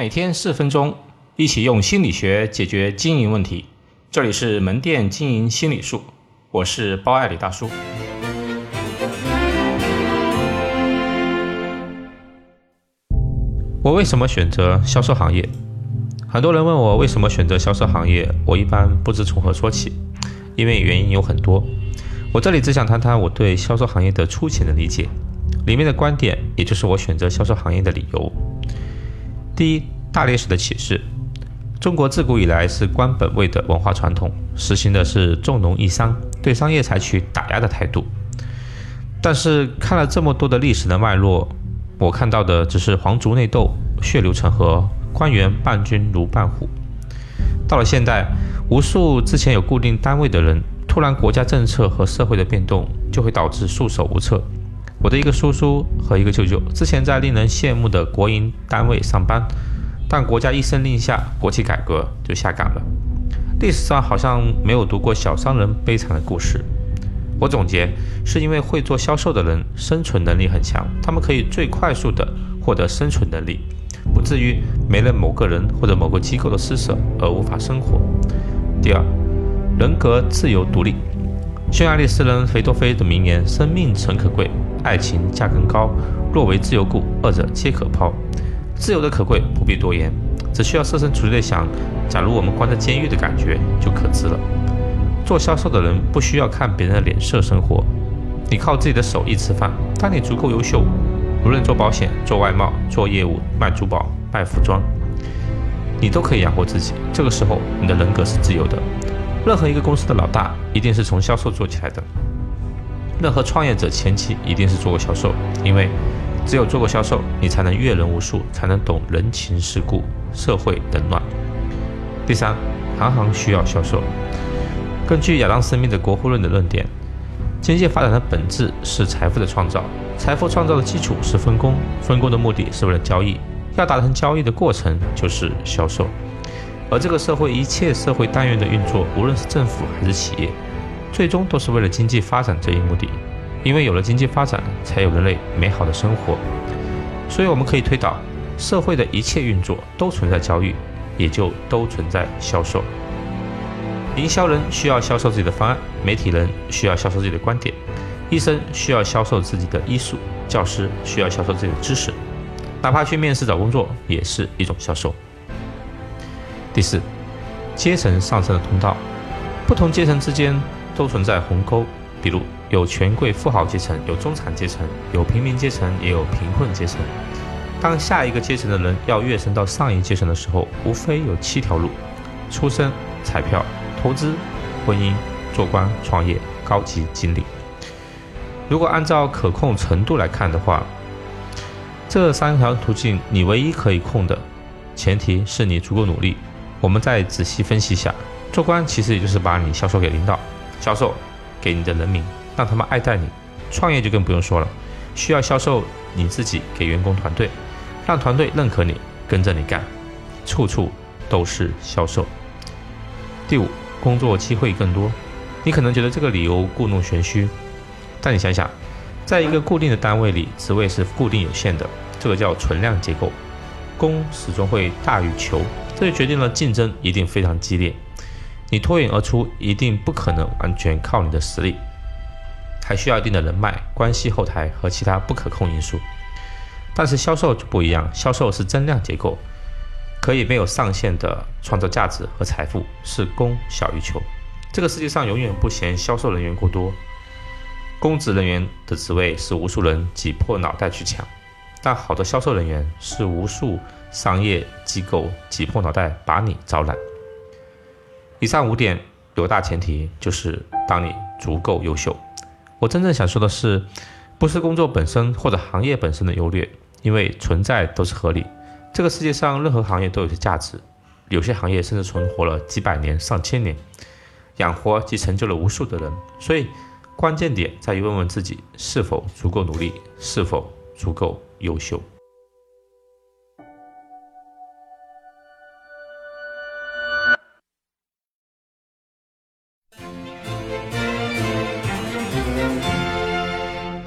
每天四分钟，一起用心理学解决经营问题。这里是门店经营心理术，我是包爱李大叔。我为什么选择销售行业？很多人问我为什么选择销售行业，我一般不知从何说起，因为原因有很多。我这里只想谈谈我对销售行业的粗浅的理解，里面的观点，也就是我选择销售行业的理由。第一，大历史的启示。中国自古以来是官本位的文化传统，实行的是重农抑商，对商业采取打压的态度。但是看了这么多的历史的脉络，我看到的只是皇族内斗、血流成河、官员伴君如伴虎。到了现代，无数之前有固定单位的人，突然国家政策和社会的变动，就会导致束手无策。我的一个叔叔和一个舅舅之前在令人羡慕的国营单位上班，但国家一声令下，国企改革就下岗了。历史上好像没有读过小商人悲惨的故事。我总结，是因为会做销售的人生存能力很强，他们可以最快速的获得生存能力，不至于没了某个人或者某个机构的施舍而无法生活。第二，人格自由独立。匈牙利诗人肥多菲的名言：“生命诚可贵。”爱情价更高，若为自由故，二者皆可抛。自由的可贵不必多言，只需要设身处地的想，假如我们关在监狱的感觉就可知了。做销售的人不需要看别人的脸色生活，你靠自己的手艺吃饭。当你足够优秀，无论做保险、做外贸、做业务、卖珠宝、卖服装，你都可以养活自己。这个时候，你的人格是自由的。任何一个公司的老大，一定是从销售做起来的。任何创业者前期一定是做过销售，因为只有做过销售，你才能阅人无数，才能懂人情世故、社会冷暖。第三，行行需要销售。根据亚当·斯密的国富论的论点，经济发展的本质是财富的创造，财富创造的基础是分工，分工的目的是为了交易，要达成交易的过程就是销售。而这个社会一切社会单元的运作，无论是政府还是企业。最终都是为了经济发展这一目的，因为有了经济发展，才有人类美好的生活。所以我们可以推导，社会的一切运作都存在交易，也就都存在销售。营销人需要销售自己的方案，媒体人需要销售自己的观点，医生需要销售自己的医术，教师需要销售自己的知识，哪怕去面试找工作也是一种销售。第四，阶层上升的通道，不同阶层之间。都存在鸿沟，比如有权贵富豪阶层，有中产阶层，有平民阶层，也有贫困阶层。当下一个阶层的人要跃升到上一阶层的时候，无非有七条路：出生、彩票、投资、婚姻、做官、创业、高级经理。如果按照可控程度来看的话，这三条途径你唯一可以控的，前提是你足够努力。我们再仔细分析一下，做官其实也就是把你销售给领导。销售给你的人民，让他们爱戴你；创业就更不用说了，需要销售你自己给员工团队，让团队认可你，跟着你干，处处都是销售。第五，工作机会更多。你可能觉得这个理由故弄玄虚，但你想想，在一个固定的单位里，职位是固定有限的，这个叫存量结构，供始终会大于求，这就决定了竞争一定非常激烈。你脱颖而出，一定不可能完全靠你的实力，还需要一定的人脉关系、后台和其他不可控因素。但是销售就不一样，销售是增量结构，可以没有上限的创造价值和财富，是供小于求。这个世界上永远不嫌销售人员过多，公职人员的职位是无数人挤破脑袋去抢，但好的销售人员是无数商业机构挤破脑袋把你招揽。以上五点有大前提，就是当你足够优秀。我真正想说的是，不是工作本身或者行业本身的优劣，因为存在都是合理。这个世界上任何行业都有些价值，有些行业甚至存活了几百年、上千年，养活及成就了无数的人。所以，关键点在于问问自己是否足够努力，是否足够优秀。